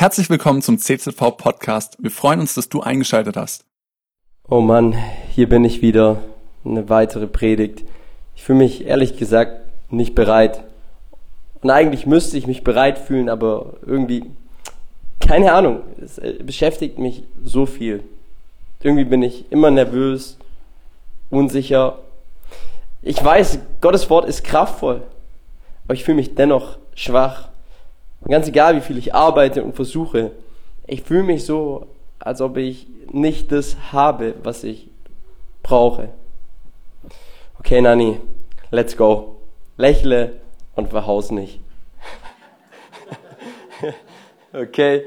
Herzlich willkommen zum CZV Podcast. Wir freuen uns, dass du eingeschaltet hast. Oh Mann, hier bin ich wieder. Eine weitere Predigt. Ich fühle mich ehrlich gesagt nicht bereit. Und eigentlich müsste ich mich bereit fühlen, aber irgendwie, keine Ahnung, es äh, beschäftigt mich so viel. Irgendwie bin ich immer nervös, unsicher. Ich weiß, Gottes Wort ist kraftvoll, aber ich fühle mich dennoch schwach. Und ganz egal, wie viel ich arbeite und versuche, ich fühle mich so, als ob ich nicht das habe, was ich brauche. Okay, Nani, let's go. Lächle und verhaus nicht. okay.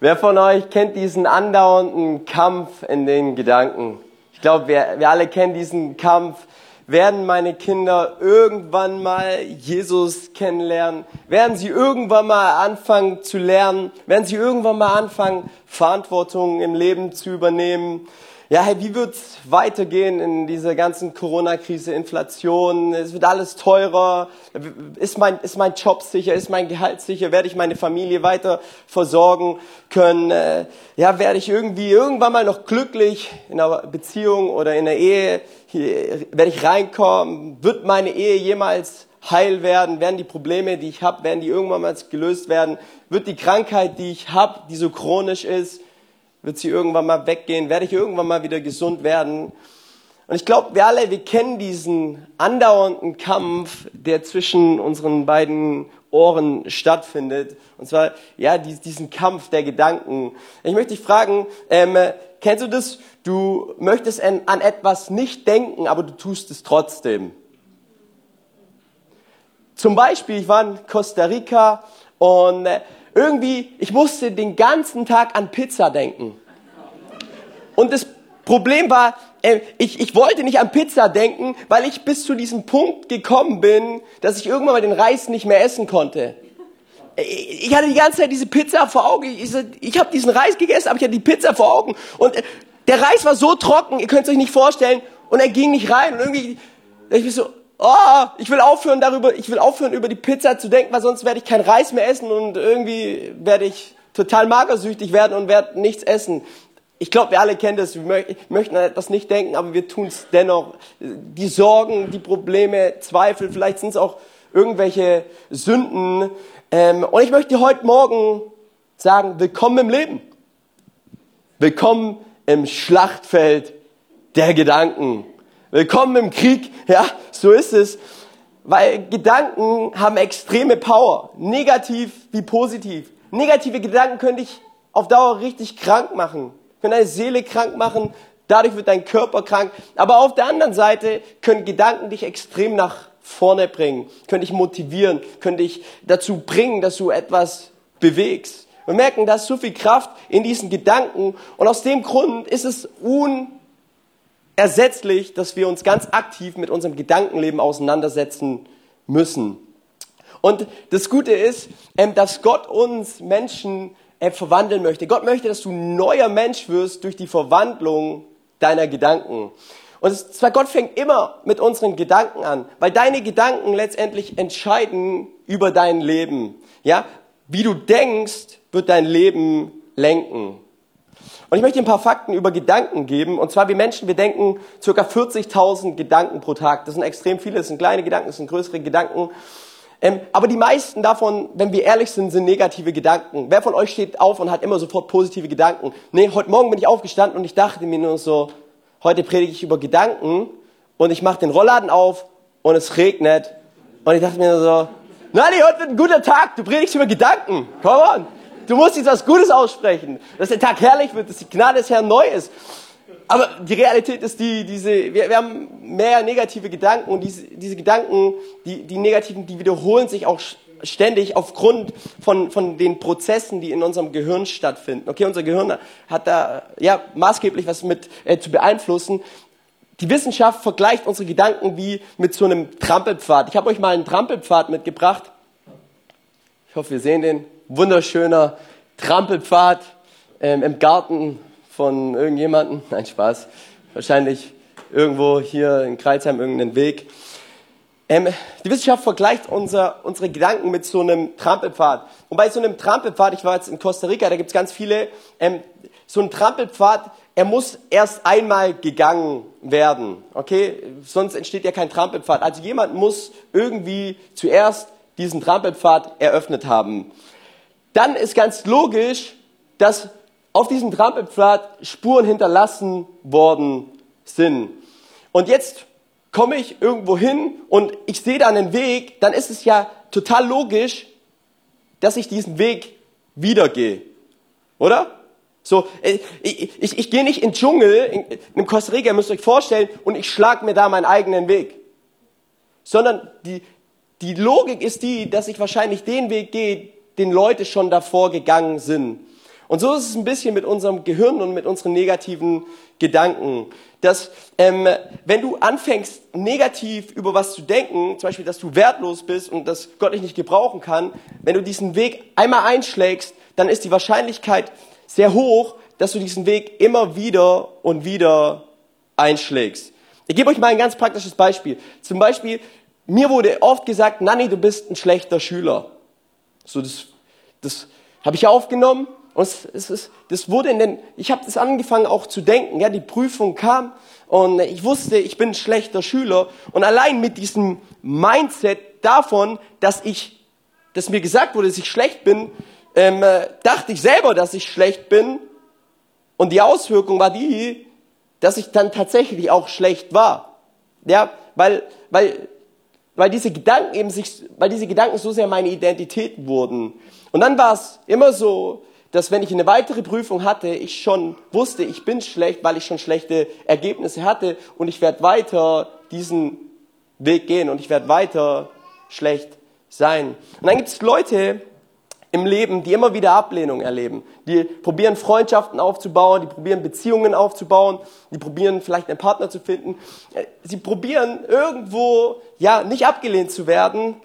Wer von euch kennt diesen andauernden Kampf in den Gedanken? Ich glaube, wir, wir alle kennen diesen Kampf werden meine Kinder irgendwann mal Jesus kennenlernen? Werden sie irgendwann mal anfangen zu lernen? Werden sie irgendwann mal anfangen, Verantwortung im Leben zu übernehmen? Ja, hey, wie wird's weitergehen in dieser ganzen Corona-Krise, Inflation? Es wird alles teurer. Ist mein, ist mein Job sicher? Ist mein Gehalt sicher? Werde ich meine Familie weiter versorgen können? Äh, ja, werde ich irgendwie irgendwann mal noch glücklich in einer Beziehung oder in einer Ehe? Hier, werde ich reinkommen? Wird meine Ehe jemals heil werden? Werden die Probleme, die ich habe, werden die irgendwann mal gelöst werden? Wird die Krankheit, die ich habe, die so chronisch ist, wird sie irgendwann mal weggehen? Werde ich irgendwann mal wieder gesund werden? Und ich glaube, wir alle, wir kennen diesen andauernden Kampf, der zwischen unseren beiden Ohren stattfindet. Und zwar, ja, diesen Kampf der Gedanken. Ich möchte dich fragen, ähm, kennst du das? Du möchtest an, etwas nicht denken, aber du tust es trotzdem. Zum Beispiel, ich war in Costa Rica und äh, irgendwie, ich musste den ganzen Tag an Pizza denken. Und das Problem war, äh, ich, ich wollte nicht an Pizza denken, weil ich bis zu diesem Punkt gekommen bin, dass ich irgendwann mal den Reis nicht mehr essen konnte. Ich hatte die ganze Zeit diese Pizza vor Augen. Ich, ich habe diesen Reis gegessen, aber ich hatte die Pizza vor Augen. Und äh, der Reis war so trocken, ihr könnt es euch nicht vorstellen. Und er ging nicht rein. Und irgendwie, ich bin so, oh, ich will aufhören darüber, ich will aufhören über die Pizza zu denken, weil sonst werde ich keinen Reis mehr essen und irgendwie werde ich total magersüchtig werden und werde nichts essen. Ich glaube, wir alle kennen das, wir möchten an etwas nicht denken, aber wir tun es dennoch. Die Sorgen, die Probleme, Zweifel, vielleicht sind es auch irgendwelche Sünden. Ähm, und ich möchte dir heute Morgen sagen, willkommen im Leben. Willkommen im Schlachtfeld der Gedanken. Willkommen im Krieg, ja, so ist es. Weil Gedanken haben extreme Power, negativ wie positiv. Negative Gedanken können dich auf Dauer richtig krank machen, können deine Seele krank machen, dadurch wird dein Körper krank. Aber auf der anderen Seite können Gedanken dich extrem nach vorne bringen, können dich motivieren, können dich dazu bringen, dass du etwas bewegst. Wir merken, da ist so viel Kraft in diesen Gedanken und aus dem Grund ist es un ersetzlich, dass wir uns ganz aktiv mit unserem Gedankenleben auseinandersetzen müssen. Und das Gute ist, ähm, dass Gott uns Menschen äh, verwandeln möchte. Gott möchte, dass du neuer Mensch wirst durch die Verwandlung deiner Gedanken. Und zwar Gott fängt immer mit unseren Gedanken an, weil deine Gedanken letztendlich entscheiden über dein Leben. Ja, wie du denkst, wird dein Leben lenken. Und ich möchte ein paar Fakten über Gedanken geben. Und zwar, wir Menschen, wir denken circa 40.000 Gedanken pro Tag. Das sind extrem viele, das sind kleine Gedanken, das sind größere Gedanken. Ähm, aber die meisten davon, wenn wir ehrlich sind, sind negative Gedanken. Wer von euch steht auf und hat immer sofort positive Gedanken? Nee, heute Morgen bin ich aufgestanden und ich dachte mir nur so, heute predige ich über Gedanken und ich mache den Rollladen auf und es regnet. Und ich dachte mir so, Nani, heute wird ein guter Tag, du predigst über Gedanken. Come on. Du musst jetzt was Gutes aussprechen, dass der Tag herrlich wird, dass die Gnade des Herrn neu ist. Aber die Realität ist die, diese, wir, wir haben mehr negative Gedanken und diese, diese Gedanken, die, die negativen, die wiederholen sich auch ständig aufgrund von, von den Prozessen, die in unserem Gehirn stattfinden. Okay, unser Gehirn hat da ja maßgeblich was mit äh, zu beeinflussen. Die Wissenschaft vergleicht unsere Gedanken wie mit so einem Trampelpfad. Ich habe euch mal einen Trampelpfad mitgebracht. Ich hoffe, wir sehen den wunderschöner Trampelpfad ähm, im Garten von irgendjemandem. Nein, Spaß. Wahrscheinlich irgendwo hier in Kreuzheim irgendeinen Weg. Ähm, die Wissenschaft vergleicht unser, unsere Gedanken mit so einem Trampelpfad. Und bei so einem Trampelpfad, ich war jetzt in Costa Rica, da gibt es ganz viele, ähm, so ein Trampelpfad, er muss erst einmal gegangen werden. Okay? Sonst entsteht ja kein Trampelpfad. Also jemand muss irgendwie zuerst diesen Trampelpfad eröffnet haben. Dann ist ganz logisch, dass auf diesem Trampelpfad Spuren hinterlassen worden sind. Und jetzt komme ich irgendwo hin und ich sehe da einen Weg, dann ist es ja total logisch, dass ich diesen Weg wieder gehe. Oder? So, äh, ich, ich, ich gehe nicht in den Dschungel, in, in Costa Rica, müsst ihr euch vorstellen, und ich schlage mir da meinen eigenen Weg. Sondern die, die Logik ist die, dass ich wahrscheinlich den Weg gehe, den Leute schon davor gegangen sind. Und so ist es ein bisschen mit unserem Gehirn und mit unseren negativen Gedanken. Dass, ähm, wenn du anfängst, negativ über was zu denken, zum Beispiel, dass du wertlos bist und dass Gott dich nicht gebrauchen kann, wenn du diesen Weg einmal einschlägst, dann ist die Wahrscheinlichkeit sehr hoch, dass du diesen Weg immer wieder und wieder einschlägst. Ich gebe euch mal ein ganz praktisches Beispiel. Zum Beispiel, mir wurde oft gesagt, Nanni, du bist ein schlechter Schüler. So, das, das habe ich aufgenommen und es, es, das wurde in den, ich habe das angefangen auch zu denken. Ja, die Prüfung kam und ich wusste, ich bin ein schlechter Schüler und allein mit diesem Mindset davon, dass ich, dass mir gesagt wurde, dass ich schlecht bin, ähm, äh, dachte ich selber, dass ich schlecht bin und die Auswirkung war die, dass ich dann tatsächlich auch schlecht war. Ja, weil, weil weil diese Gedanken eben sich, weil diese Gedanken so sehr meine Identität wurden. Und dann war es immer so, dass wenn ich eine weitere Prüfung hatte, ich schon wusste, ich bin schlecht, weil ich schon schlechte Ergebnisse hatte und ich werde weiter diesen Weg gehen und ich werde weiter schlecht sein. Und dann gibt es Leute, im Leben, die immer wieder Ablehnung erleben. Die probieren Freundschaften aufzubauen, die probieren Beziehungen aufzubauen, die probieren vielleicht einen Partner zu finden. Sie probieren irgendwo, ja, nicht abgelehnt zu werden,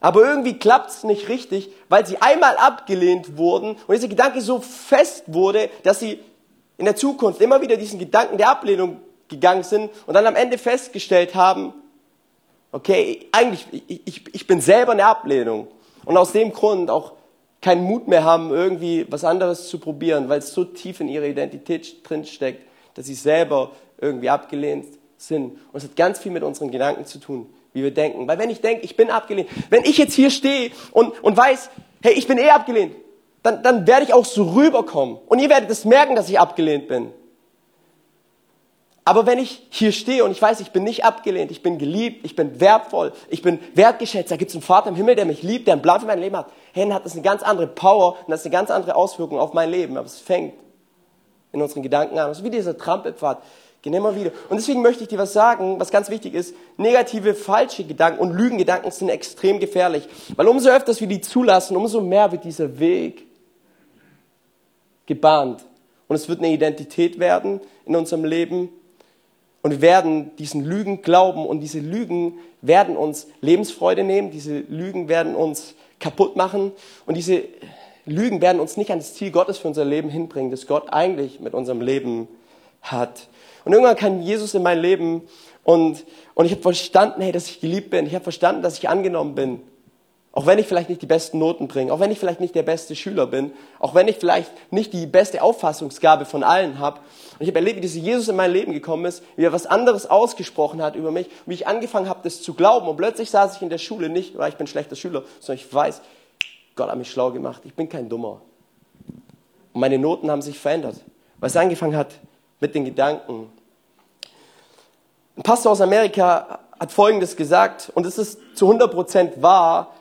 aber irgendwie klappt es nicht richtig, weil sie einmal abgelehnt wurden und dieser Gedanke so fest wurde, dass sie in der Zukunft immer wieder diesen Gedanken der Ablehnung gegangen sind und dann am Ende festgestellt haben, okay, eigentlich, ich, ich, ich bin selber eine Ablehnung. Und aus dem Grund auch keinen Mut mehr haben, irgendwie was anderes zu probieren, weil es so tief in ihrer Identität drinsteckt, dass sie selber irgendwie abgelehnt sind. Und es hat ganz viel mit unseren Gedanken zu tun, wie wir denken. Weil wenn ich denke, ich bin abgelehnt, wenn ich jetzt hier stehe und, und weiß, hey, ich bin eh abgelehnt, dann, dann werde ich auch so rüberkommen. Und ihr werdet es merken, dass ich abgelehnt bin. Aber wenn ich hier stehe und ich weiß, ich bin nicht abgelehnt, ich bin geliebt, ich bin wertvoll, ich bin wertgeschätzt, da gibt es einen Vater im Himmel, der mich liebt, der einen Plan für mein Leben hat, hey, dann hat das eine ganz andere Power und das eine ganz andere Auswirkung auf mein Leben. Aber es fängt in unseren Gedanken an. So wie dieser Trampelpfad. Gehen immer wieder. Und deswegen möchte ich dir was sagen, was ganz wichtig ist. Negative, falsche Gedanken und Lügengedanken sind extrem gefährlich. Weil umso öfters wir die zulassen, umso mehr wird dieser Weg gebahnt. Und es wird eine Identität werden in unserem Leben, und wir werden diesen Lügen glauben und diese Lügen werden uns Lebensfreude nehmen, diese Lügen werden uns kaputt machen und diese Lügen werden uns nicht an das Ziel Gottes für unser Leben hinbringen, das Gott eigentlich mit unserem Leben hat. Und irgendwann kam Jesus in mein Leben und, und ich habe verstanden, hey, dass ich geliebt bin. Ich habe verstanden, dass ich angenommen bin. Auch wenn ich vielleicht nicht die besten Noten bringe, auch wenn ich vielleicht nicht der beste Schüler bin, auch wenn ich vielleicht nicht die beste Auffassungsgabe von allen habe. Und ich habe erlebt, wie dieser Jesus in mein Leben gekommen ist, wie er was anderes ausgesprochen hat über mich, wie ich angefangen habe, das zu glauben. Und plötzlich saß ich in der Schule nicht, weil ich bin ein schlechter Schüler, sondern ich weiß, Gott hat mich schlau gemacht. Ich bin kein Dummer. Und meine Noten haben sich verändert, weil es angefangen hat mit den Gedanken. Ein Pastor aus Amerika hat Folgendes gesagt, und es ist zu 100 Prozent wahr,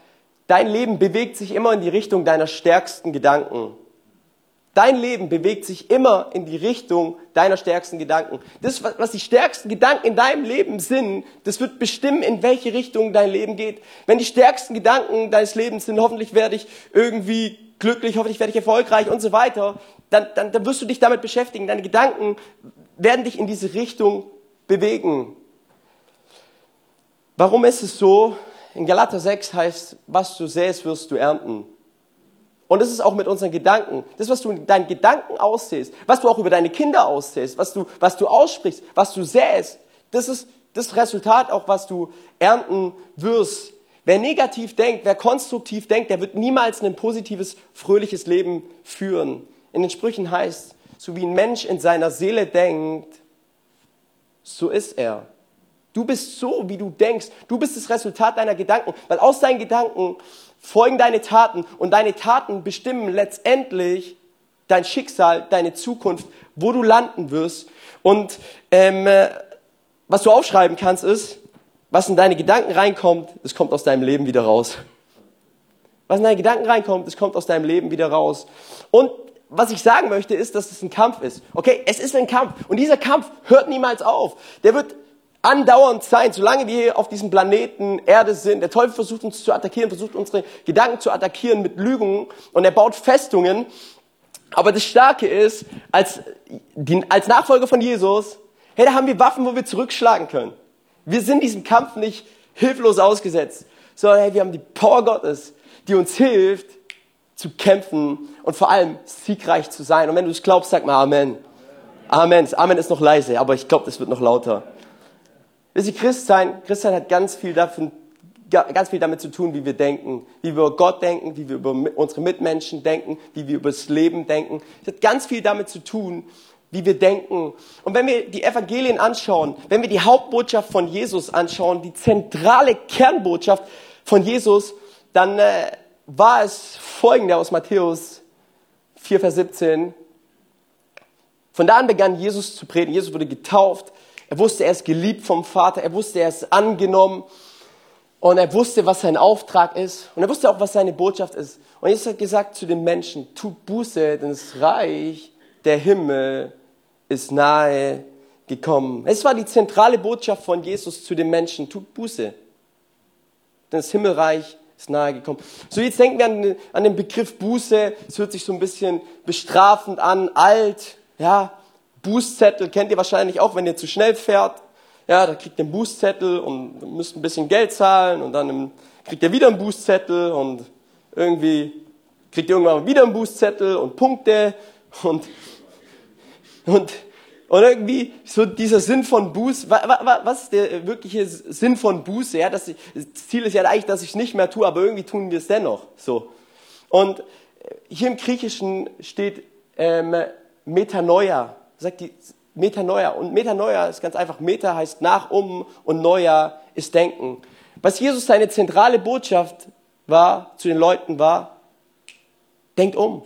Dein Leben bewegt sich immer in die Richtung deiner stärksten Gedanken. Dein Leben bewegt sich immer in die Richtung deiner stärksten Gedanken. Das, was die stärksten Gedanken in deinem Leben sind, das wird bestimmen, in welche Richtung dein Leben geht. Wenn die stärksten Gedanken deines Lebens sind, hoffentlich werde ich irgendwie glücklich, hoffentlich werde ich erfolgreich und so weiter, dann, dann, dann wirst du dich damit beschäftigen. Deine Gedanken werden dich in diese Richtung bewegen. Warum ist es so, in Galater 6 heißt, was du säst, wirst du ernten. Und das ist auch mit unseren Gedanken. Das, was du in deinen Gedanken aussehst, was du auch über deine Kinder aussehst, was du, was du aussprichst, was du säst, das ist, das Resultat auch, was du ernten wirst. Wer negativ denkt, wer konstruktiv denkt, der wird niemals ein positives, fröhliches Leben führen. In den Sprüchen heißt, so wie ein Mensch in seiner Seele denkt, so ist er. Du bist so, wie du denkst. Du bist das Resultat deiner Gedanken, weil aus deinen Gedanken folgen deine Taten und deine Taten bestimmen letztendlich dein Schicksal, deine Zukunft, wo du landen wirst. Und ähm, äh, was du aufschreiben kannst, ist, was in deine Gedanken reinkommt, das kommt aus deinem Leben wieder raus. Was in deine Gedanken reinkommt, das kommt aus deinem Leben wieder raus. Und was ich sagen möchte, ist, dass es ein Kampf ist. Okay, es ist ein Kampf. Und dieser Kampf hört niemals auf. Der wird andauernd sein, solange wir auf diesem Planeten Erde sind. Der Teufel versucht uns zu attackieren, versucht unsere Gedanken zu attackieren mit Lügen und er baut Festungen. Aber das Starke ist, als, als Nachfolger von Jesus, hey, da haben wir Waffen, wo wir zurückschlagen können. Wir sind diesem Kampf nicht hilflos ausgesetzt, sondern hey, wir haben die Power Gottes, die uns hilft, zu kämpfen und vor allem siegreich zu sein. Und wenn du es glaubst, sag mal Amen. Amen. Amen ist noch leise, aber ich glaube, das wird noch lauter. Wisst ihr, Christsein, Christsein hat ganz viel, davon, ganz viel damit zu tun, wie wir denken, wie wir über Gott denken, wie wir über unsere Mitmenschen denken, wie wir über das Leben denken. Es hat ganz viel damit zu tun, wie wir denken. Und wenn wir die Evangelien anschauen, wenn wir die Hauptbotschaft von Jesus anschauen, die zentrale Kernbotschaft von Jesus, dann äh, war es folgende aus Matthäus 4, Vers 17. Von da an begann Jesus zu predigen. Jesus wurde getauft. Er wusste, er ist geliebt vom Vater. Er wusste, er ist angenommen. Und er wusste, was sein Auftrag ist. Und er wusste auch, was seine Botschaft ist. Und Jesus hat gesagt zu den Menschen, tut Buße, denn das Reich der Himmel ist nahe gekommen. Es war die zentrale Botschaft von Jesus zu den Menschen, tut Buße. Denn das Himmelreich ist nahe gekommen. So, jetzt denken wir an, an den Begriff Buße. Es hört sich so ein bisschen bestrafend an, alt, ja. Bußzettel kennt ihr wahrscheinlich auch, wenn ihr zu schnell fährt. Ja, da kriegt ihr einen Bußzettel und müsst ein bisschen Geld zahlen und dann kriegt ihr wieder einen Bußzettel und irgendwie kriegt ihr irgendwann wieder einen Bußzettel und Punkte und, und, und irgendwie so dieser Sinn von Buße, was ist der wirkliche Sinn von Buße? Ja, das, das Ziel ist ja eigentlich, dass ich es nicht mehr tue, aber irgendwie tun wir es dennoch. So. Und hier im Griechischen steht ähm, Metanoia sagt die Metanoia. Und Metanoia ist ganz einfach. Meta heißt nach, um und Neuer ist denken. Was Jesus seine zentrale Botschaft war, zu den Leuten war, denkt um.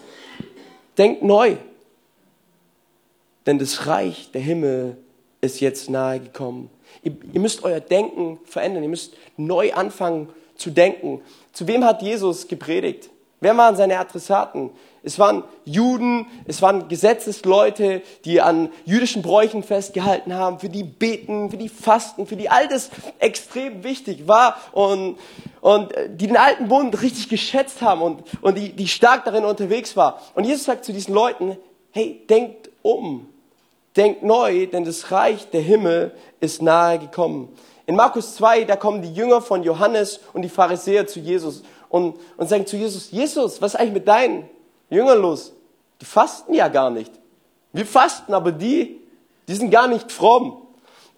Denkt neu. Denn das Reich der Himmel ist jetzt nahe gekommen. Ihr, ihr müsst euer Denken verändern. Ihr müsst neu anfangen zu denken. Zu wem hat Jesus gepredigt? Wer waren seine Adressaten? Es waren Juden, es waren Gesetzesleute, die an jüdischen Bräuchen festgehalten haben, für die beten, für die fasten, für die all das extrem wichtig war und, und die den alten Bund richtig geschätzt haben und, und die, die stark darin unterwegs war. Und Jesus sagt zu diesen Leuten, hey, denkt um, denkt neu, denn das Reich der Himmel ist nahe gekommen. In Markus 2, da kommen die Jünger von Johannes und die Pharisäer zu Jesus und, und sagen zu Jesus, Jesus, was ist eigentlich mit deinen Jüngern los? Die fasten ja gar nicht. Wir fasten, aber die, die sind gar nicht fromm.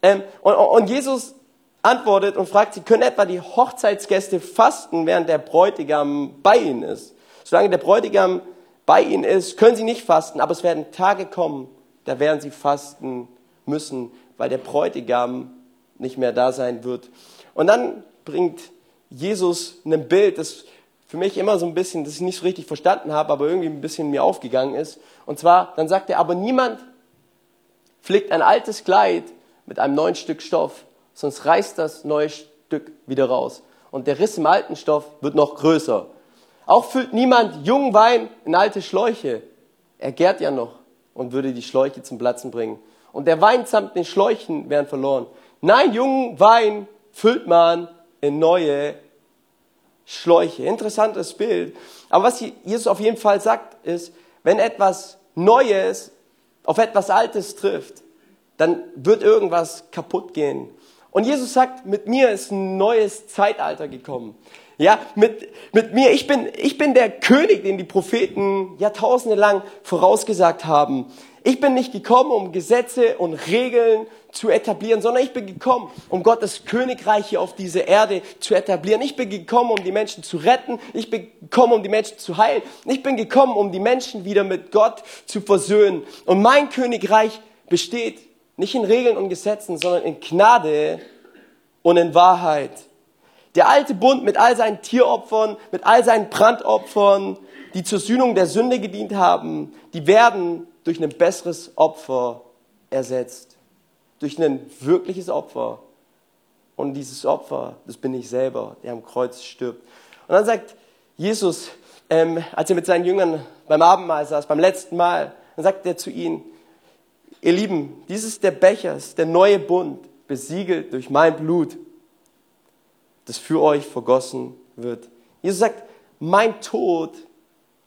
Ähm, und, und Jesus antwortet und fragt sie, können etwa die Hochzeitsgäste fasten, während der Bräutigam bei ihnen ist? Solange der Bräutigam bei ihnen ist, können sie nicht fasten, aber es werden Tage kommen, da werden sie fasten müssen, weil der Bräutigam nicht mehr da sein wird. Und dann bringt Jesus ein Bild, das für mich immer so ein bisschen, das ich nicht so richtig verstanden habe, aber irgendwie ein bisschen mir aufgegangen ist. Und zwar, dann sagt er, aber niemand flickt ein altes Kleid mit einem neuen Stück Stoff, sonst reißt das neue Stück wieder raus. Und der Riss im alten Stoff wird noch größer. Auch füllt niemand jungen Wein in alte Schläuche. Er gärt ja noch und würde die Schläuche zum Platzen bringen. Und der Wein samt den Schläuchen wären verloren. Nein, jungen Wein füllt man in neue Schläuche. Interessantes Bild. Aber was Jesus auf jeden Fall sagt, ist, wenn etwas Neues auf etwas Altes trifft, dann wird irgendwas kaputt gehen. Und Jesus sagt, mit mir ist ein neues Zeitalter gekommen. Ja, mit, mit mir, ich bin, ich bin der König, den die Propheten jahrtausende lang vorausgesagt haben. Ich bin nicht gekommen, um Gesetze und Regeln zu etablieren, sondern ich bin gekommen, um Gottes Königreich hier auf dieser Erde zu etablieren. Ich bin gekommen, um die Menschen zu retten. Ich bin gekommen, um die Menschen zu heilen. Ich bin gekommen, um die Menschen wieder mit Gott zu versöhnen. Und mein Königreich besteht nicht in Regeln und Gesetzen, sondern in Gnade und in Wahrheit. Der alte Bund mit all seinen Tieropfern, mit all seinen Brandopfern, die zur Sühnung der Sünde gedient haben, die werden durch ein besseres Opfer ersetzt. Durch ein wirkliches Opfer. Und dieses Opfer, das bin ich selber, der am Kreuz stirbt. Und dann sagt Jesus, ähm, als er mit seinen Jüngern beim Abendmahl saß, beim letzten Mal, dann sagt er zu ihnen, ihr Lieben, dies ist der Becher, ist der neue Bund, besiegelt durch mein Blut, das für euch vergossen wird. Jesus sagt, mein Tod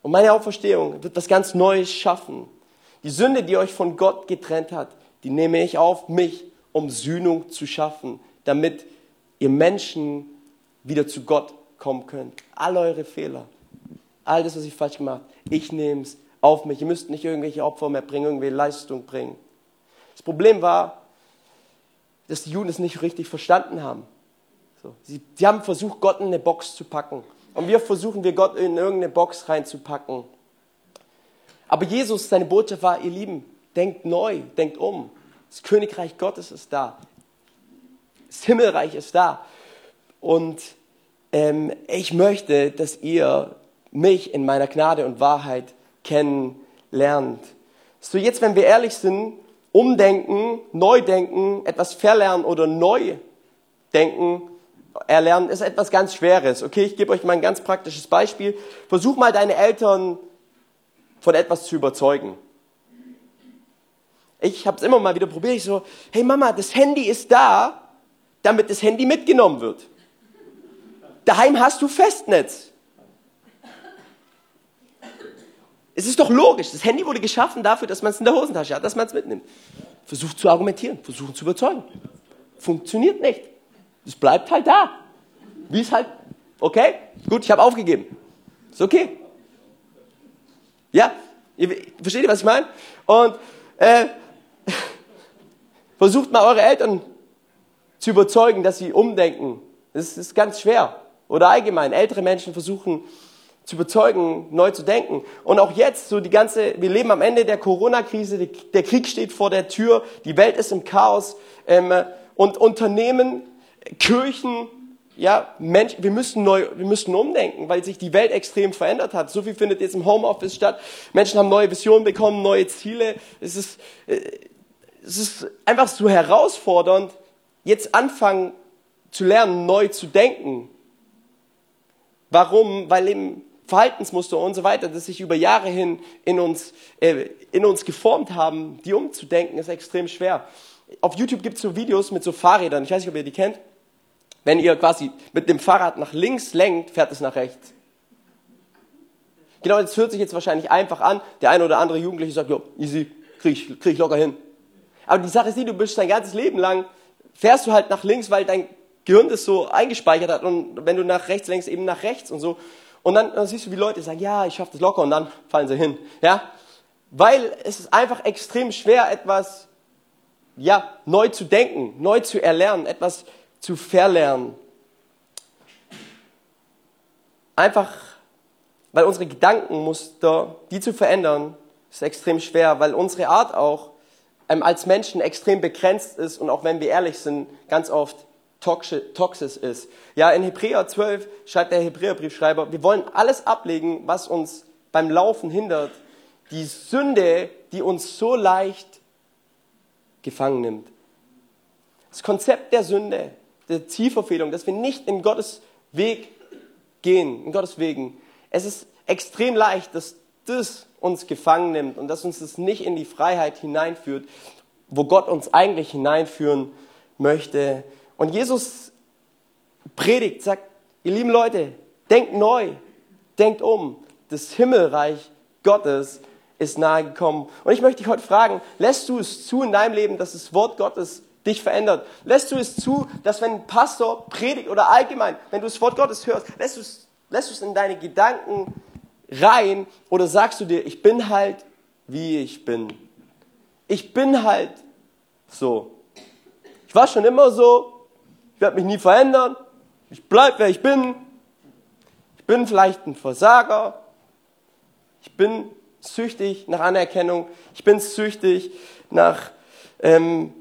und meine Auferstehung wird was ganz Neues schaffen. Die Sünde, die euch von Gott getrennt hat, die nehme ich auf mich, um Sühnung zu schaffen, damit ihr Menschen wieder zu Gott kommen könnt. All eure Fehler, all das, was ich falsch gemacht habe, ich nehme es auf mich. Ihr müsst nicht irgendwelche Opfer mehr bringen, irgendwelche Leistung bringen. Das Problem war, dass die Juden es nicht richtig verstanden haben. So, sie, sie haben versucht, Gott in eine Box zu packen. Und wir versuchen, wir Gott in irgendeine Box reinzupacken. Aber Jesus, seine Botschaft war, ihr Lieben, denkt neu, denkt um. Das Königreich Gottes ist da. Das Himmelreich ist da. Und ähm, ich möchte, dass ihr mich in meiner Gnade und Wahrheit kennenlernt. So jetzt, wenn wir ehrlich sind, umdenken, neu denken, etwas verlernen oder neu denken, erlernen, ist etwas ganz Schweres. Okay, ich gebe euch mal ein ganz praktisches Beispiel. Versuch mal deine Eltern von etwas zu überzeugen. Ich habe es immer mal wieder probiert. Ich so, hey Mama, das Handy ist da, damit das Handy mitgenommen wird. Daheim hast du Festnetz. Es ist doch logisch. Das Handy wurde geschaffen dafür, dass man es in der Hosentasche hat, dass man es mitnimmt. Versucht zu argumentieren, versucht zu überzeugen. Funktioniert nicht. Es bleibt halt da. Wie es halt, okay, gut, ich habe aufgegeben. Ist okay. Ja, ihr, versteht ihr, was ich meine? Und äh, versucht mal eure Eltern zu überzeugen, dass sie umdenken. Das ist ganz schwer. Oder allgemein, ältere Menschen versuchen zu überzeugen, neu zu denken. Und auch jetzt, so die ganze, wir leben am Ende der Corona-Krise, der Krieg steht vor der Tür, die Welt ist im Chaos ähm, und Unternehmen, Kirchen, ja, Mensch, wir müssen neu, wir müssen umdenken, weil sich die Welt extrem verändert hat. So viel findet jetzt im Homeoffice statt. Menschen haben neue Visionen bekommen, neue Ziele. Es ist, äh, es ist einfach so herausfordernd, jetzt anfangen zu lernen, neu zu denken. Warum? Weil eben Verhaltensmuster und so weiter, das sich über Jahre hin in uns, äh, in uns geformt haben, die umzudenken, ist extrem schwer. Auf YouTube gibt es so Videos mit so Fahrrädern, ich weiß nicht, ob ihr die kennt. Wenn ihr quasi mit dem Fahrrad nach links lenkt, fährt es nach rechts. Genau, das hört sich jetzt wahrscheinlich einfach an. Der eine oder andere Jugendliche sagt, ja, easy, krieg ich, krieg ich locker hin. Aber die Sache ist die, du bist dein ganzes Leben lang, fährst du halt nach links, weil dein Gehirn das so eingespeichert hat und wenn du nach rechts lenkst, eben nach rechts und so. Und dann, dann siehst du, wie Leute sagen, ja, ich schaffe das locker und dann fallen sie hin. Ja? Weil es ist einfach extrem schwer, etwas ja, neu zu denken, neu zu erlernen, etwas zu verlernen. Einfach, weil unsere Gedankenmuster, die zu verändern, ist extrem schwer, weil unsere Art auch ähm, als Menschen extrem begrenzt ist und auch wenn wir ehrlich sind, ganz oft toxisch ist. Ja, in Hebräer 12 schreibt der Hebräerbriefschreiber, wir wollen alles ablegen, was uns beim Laufen hindert. Die Sünde, die uns so leicht gefangen nimmt. Das Konzept der Sünde der Zielverfehlung, dass wir nicht in Gottes Weg gehen, in Gottes Wegen. Es ist extrem leicht, dass das uns gefangen nimmt und dass uns das nicht in die Freiheit hineinführt, wo Gott uns eigentlich hineinführen möchte. Und Jesus predigt, sagt, ihr lieben Leute, denkt neu, denkt um. Das Himmelreich Gottes ist nahe gekommen. Und ich möchte dich heute fragen, lässt du es zu in deinem Leben, dass das Wort Gottes dich verändert? Lässt du es zu, dass wenn ein Pastor predigt oder allgemein, wenn du das Wort Gottes hörst, lässt du es, lässt du es in deine Gedanken rein oder sagst du dir, ich bin halt, wie ich bin? ich bin halt so. Ich war schon immer so, ich werde mich nie verändern, ich bleib wer ich bin. Ich bin vielleicht ein Versager, ich bin süchtig nach Anerkennung, ich bin süchtig nach ähm,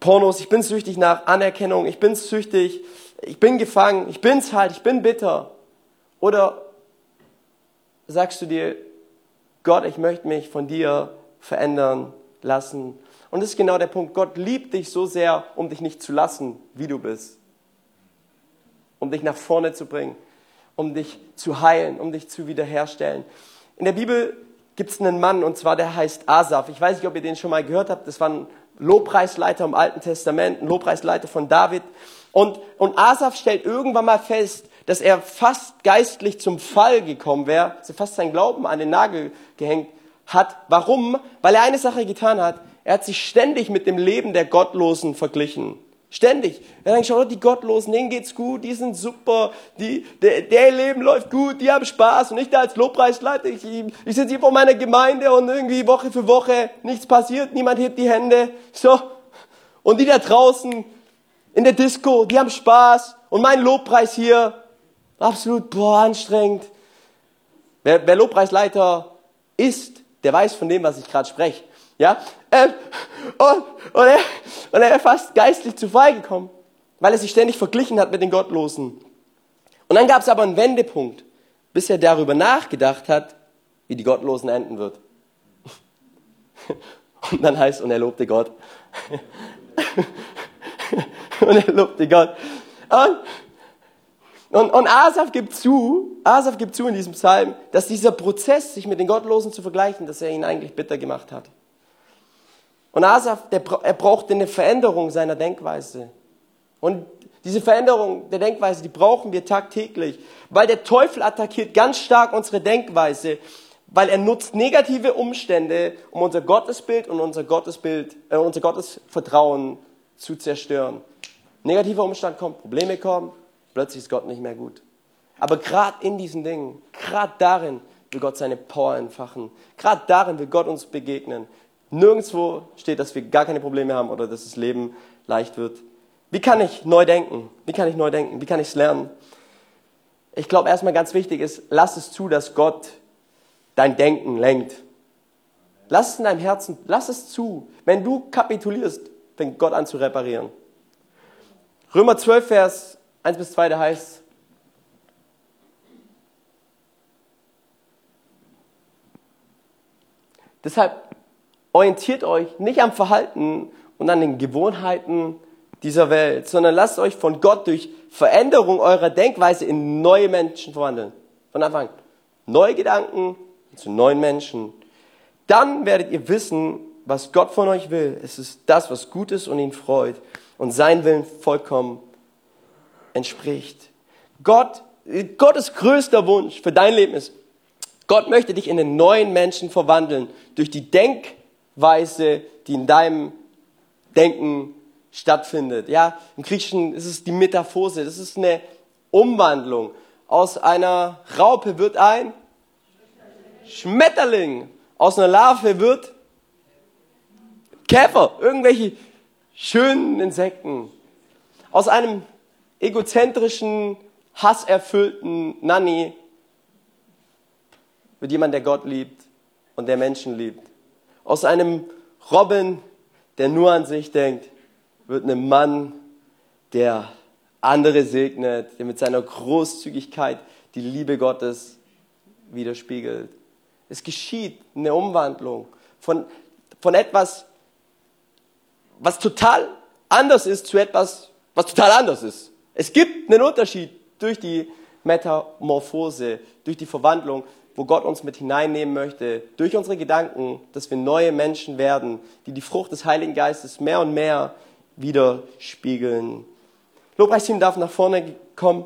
Pornos, ich bin süchtig nach Anerkennung, ich bin süchtig, ich bin gefangen, ich bin's halt, ich bin bitter. Oder sagst du dir, Gott, ich möchte mich von dir verändern lassen. Und das ist genau der Punkt. Gott liebt dich so sehr, um dich nicht zu lassen, wie du bist. Um dich nach vorne zu bringen, um dich zu heilen, um dich zu wiederherstellen. In der Bibel gibt es einen Mann, und zwar der heißt Asaf. Ich weiß nicht, ob ihr den schon mal gehört habt. Das war ein Lobpreisleiter im Alten Testament, ein Lobpreisleiter von David. Und, und Asaf stellt irgendwann mal fest, dass er fast geistlich zum Fall gekommen wäre, er fast sein Glauben an den Nagel gehängt hat. Warum? Weil er eine Sache getan hat. Er hat sich ständig mit dem Leben der Gottlosen verglichen. Ständig. Er denkt, schau, die Gottlosen, denen geht's gut, die sind super, die, der, der Leben läuft gut, die haben Spaß und ich da als Lobpreisleiter, ich, ich sitze hier vor meiner Gemeinde und irgendwie Woche für Woche nichts passiert, niemand hebt die Hände, so. Und die da draußen in der Disco, die haben Spaß und mein Lobpreis hier, absolut, boah, anstrengend. Wer, wer Lobpreisleiter ist, der weiß von dem, was ich gerade spreche. Ja? Ähm, und, und, er, und er ist fast geistlich zu Fall gekommen, weil er sich ständig verglichen hat mit den Gottlosen. Und dann gab es aber einen Wendepunkt, bis er darüber nachgedacht hat, wie die Gottlosen enden wird. Und dann heißt, und er lobte Gott. und er lobte Gott. Und, und, und Asaf gibt zu, Asaf gibt zu in diesem Psalm, dass dieser Prozess, sich mit den Gottlosen zu vergleichen, dass er ihn eigentlich bitter gemacht hat. Und Asaf, der, er brauchte eine Veränderung seiner Denkweise. Und diese Veränderung der Denkweise, die brauchen wir tagtäglich, weil der Teufel attackiert ganz stark unsere Denkweise, weil er nutzt negative Umstände, um unser Gottesbild und unser Gottesbild, äh, unser Gottesvertrauen zu zerstören. Negativer Umstand kommt, Probleme kommen, plötzlich ist Gott nicht mehr gut. Aber gerade in diesen Dingen, gerade darin will Gott seine Power entfachen. Gerade darin will Gott uns begegnen. Nirgendwo steht, dass wir gar keine Probleme haben oder dass das Leben leicht wird. Wie kann ich neu denken? Wie kann ich neu denken? Wie kann ich es lernen? Ich glaube, erstmal ganz wichtig ist, lass es zu, dass Gott dein Denken lenkt. Lass es in deinem Herzen, lass es zu. Wenn du kapitulierst, fängt Gott an zu reparieren. Römer 12, Vers 1 bis 2, da heißt, deshalb orientiert euch nicht am Verhalten und an den Gewohnheiten dieser Welt, sondern lasst euch von Gott durch Veränderung eurer Denkweise in neue Menschen verwandeln. Von Anfang an. Neue Gedanken zu neuen Menschen. Dann werdet ihr wissen, was Gott von euch will. Es ist das, was gut ist und ihn freut und sein Willen vollkommen entspricht. Gott, Gottes größter Wunsch für dein Leben ist, Gott möchte dich in einen neuen Menschen verwandeln durch die Denk- Weise, die in deinem Denken stattfindet. Ja, im Griechischen ist es die Metaphose, das ist eine Umwandlung. Aus einer Raupe wird ein Schmetterling. Aus einer Larve wird Käfer, irgendwelche schönen Insekten. Aus einem egozentrischen, hasserfüllten Nanny wird jemand, der Gott liebt und der Menschen liebt. Aus einem Robin, der nur an sich denkt, wird ein Mann, der andere segnet, der mit seiner Großzügigkeit die Liebe Gottes widerspiegelt. Es geschieht eine Umwandlung von, von etwas, was total anders ist, zu etwas, was total anders ist. Es gibt einen Unterschied durch die Metamorphose, durch die Verwandlung wo Gott uns mit hineinnehmen möchte, durch unsere Gedanken, dass wir neue Menschen werden, die die Frucht des Heiligen Geistes mehr und mehr widerspiegeln. Lobpreisteam darf nach vorne kommen.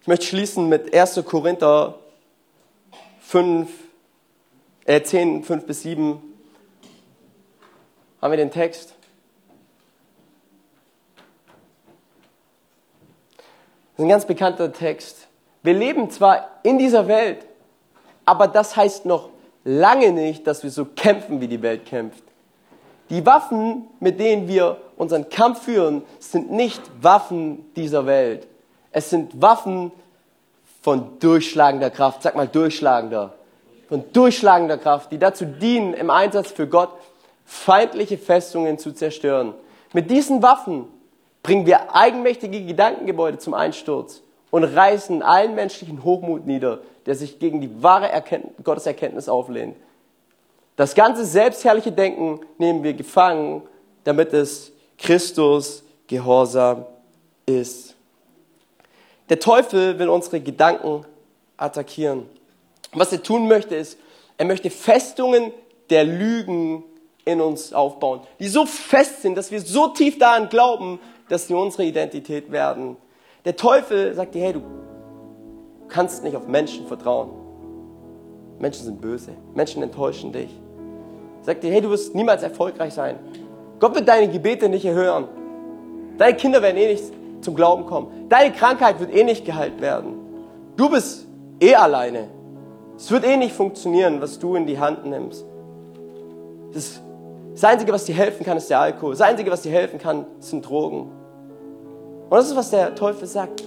Ich möchte schließen mit 1. Korinther 5, äh 10, 5 bis 7. Haben wir den Text? Das ist ein ganz bekannter Text. Wir leben zwar in dieser Welt, aber das heißt noch lange nicht, dass wir so kämpfen, wie die Welt kämpft. Die Waffen, mit denen wir unseren Kampf führen, sind nicht Waffen dieser Welt. Es sind Waffen von durchschlagender Kraft. Sag mal durchschlagender. Von durchschlagender Kraft, die dazu dienen, im Einsatz für Gott feindliche Festungen zu zerstören. Mit diesen Waffen bringen wir eigenmächtige Gedankengebäude zum Einsturz und reißen allen menschlichen Hochmut nieder, der sich gegen die wahre Erkenntnis, Gotteserkenntnis auflehnt. Das ganze selbstherrliche Denken nehmen wir gefangen, damit es Christus gehorsam ist. Der Teufel will unsere Gedanken attackieren. Was er tun möchte, ist, er möchte Festungen der Lügen in uns aufbauen, die so fest sind, dass wir so tief daran glauben, dass sie unsere Identität werden. Der Teufel sagt dir, hey, du kannst nicht auf Menschen vertrauen. Menschen sind böse. Menschen enttäuschen dich sagt dir, hey, du wirst niemals erfolgreich sein. Gott wird deine Gebete nicht erhören. Deine Kinder werden eh nicht zum Glauben kommen. Deine Krankheit wird eh nicht geheilt werden. Du bist eh alleine. Es wird eh nicht funktionieren, was du in die Hand nimmst. Das, das Einzige, was dir helfen kann, ist der Alkohol. Das Einzige, was dir helfen kann, sind Drogen. Und das ist, was der Teufel sagt.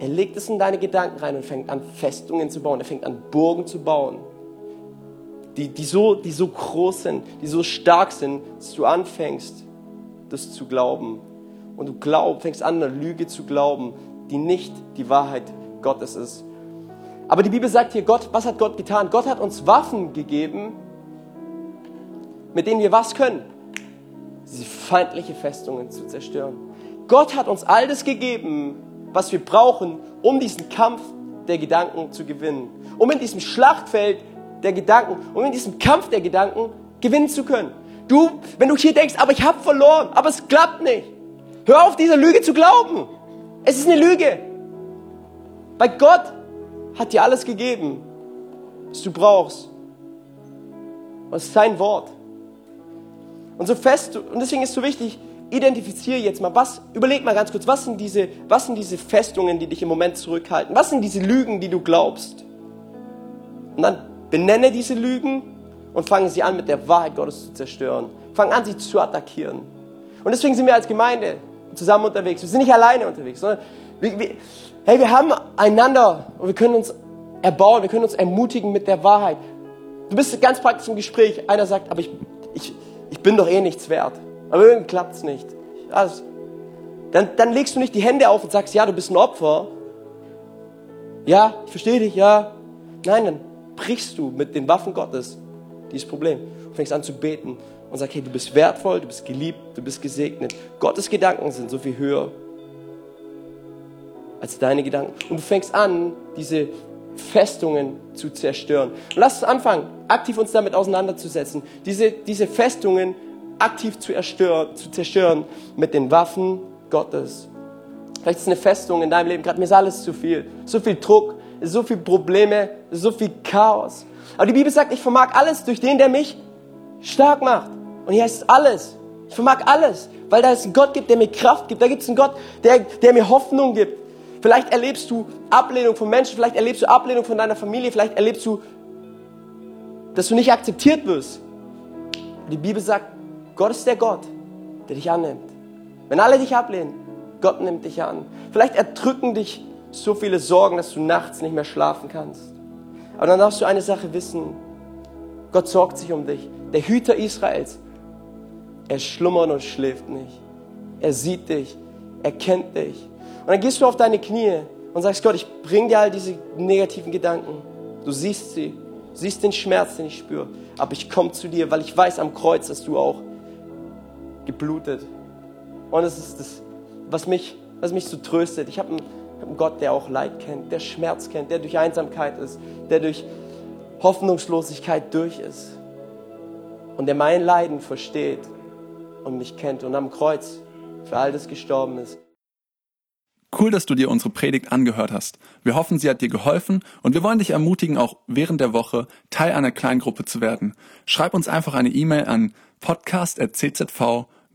Er legt es in deine Gedanken rein und fängt an, Festungen zu bauen. Er fängt an, Burgen zu bauen die, die, so, die so groß sind, die so stark sind, dass du anfängst, das zu glauben. Und du glaub, fängst an, eine Lüge zu glauben, die nicht die Wahrheit Gottes ist. Aber die Bibel sagt hier, Gott, was hat Gott getan? Gott hat uns Waffen gegeben, mit denen wir was können? Diese feindliche Festungen zu zerstören. Gott hat uns all das gegeben, was wir brauchen, um diesen Kampf der Gedanken zu gewinnen. Um in diesem Schlachtfeld der Gedanken, um in diesem Kampf der Gedanken gewinnen zu können. Du, wenn du hier denkst, aber ich habe verloren, aber es klappt nicht. Hör auf, dieser Lüge zu glauben. Es ist eine Lüge. Weil Gott hat dir alles gegeben, was du brauchst. Das ist sein Wort. Und so fest, und deswegen ist es so wichtig, identifiziere jetzt mal, was, überleg mal ganz kurz, was sind diese, was sind diese Festungen, die dich im Moment zurückhalten? Was sind diese Lügen, die du glaubst? Und dann Benenne diese Lügen und fange sie an, mit der Wahrheit Gottes zu zerstören. Fang an, sie zu attackieren. Und deswegen sind wir als Gemeinde zusammen unterwegs. Wir sind nicht alleine unterwegs, sondern wir, wir, hey, wir haben einander und wir können uns erbauen, wir können uns ermutigen mit der Wahrheit. Du bist ganz praktisch im Gespräch. Einer sagt, aber ich, ich, ich bin doch eh nichts wert. Aber irgendwie klappt es nicht. Also, dann, dann legst du nicht die Hände auf und sagst, ja, du bist ein Opfer. Ja, ich verstehe dich, ja. Nein, dann brichst du mit den Waffen Gottes dieses Problem. Du fängst an zu beten und sagst, hey, du bist wertvoll, du bist geliebt, du bist gesegnet. Gottes Gedanken sind so viel höher als deine Gedanken. Und du fängst an, diese Festungen zu zerstören. Und lass uns anfangen, aktiv uns damit auseinanderzusetzen. Diese, diese Festungen aktiv zu, erstören, zu zerstören mit den Waffen Gottes. Vielleicht ist eine Festung in deinem Leben, gerade mir ist alles zu viel. So viel Druck, so viele Probleme, so viel Chaos. Aber die Bibel sagt, ich vermag alles durch den, der mich stark macht. Und hier heißt es alles. Ich vermag alles, weil da es einen Gott gibt, der mir Kraft gibt. Da gibt es einen Gott, der, der mir Hoffnung gibt. Vielleicht erlebst du Ablehnung von Menschen, vielleicht erlebst du Ablehnung von deiner Familie, vielleicht erlebst du, dass du nicht akzeptiert wirst. Die Bibel sagt, Gott ist der Gott, der dich annimmt. Wenn alle dich ablehnen, Gott nimmt dich an. Vielleicht erdrücken dich so viele Sorgen, dass du nachts nicht mehr schlafen kannst. Aber dann darfst du eine Sache wissen. Gott sorgt sich um dich. Der Hüter Israels. Er schlummert und schläft nicht. Er sieht dich. Er kennt dich. Und dann gehst du auf deine Knie und sagst, Gott, ich bring dir all diese negativen Gedanken. Du siehst sie. Siehst den Schmerz, den ich spüre. Aber ich komme zu dir, weil ich weiß am Kreuz, dass du auch geblutet. Und es ist das, was mich, was mich so tröstet. Ich habe einen ein Gott, der auch Leid kennt, der Schmerz kennt, der durch Einsamkeit ist, der durch Hoffnungslosigkeit durch ist und der mein Leiden versteht und mich kennt und am Kreuz für all das gestorben ist. Cool, dass du dir unsere Predigt angehört hast. Wir hoffen, sie hat dir geholfen und wir wollen dich ermutigen, auch während der Woche Teil einer Kleingruppe zu werden. Schreib uns einfach eine E-Mail an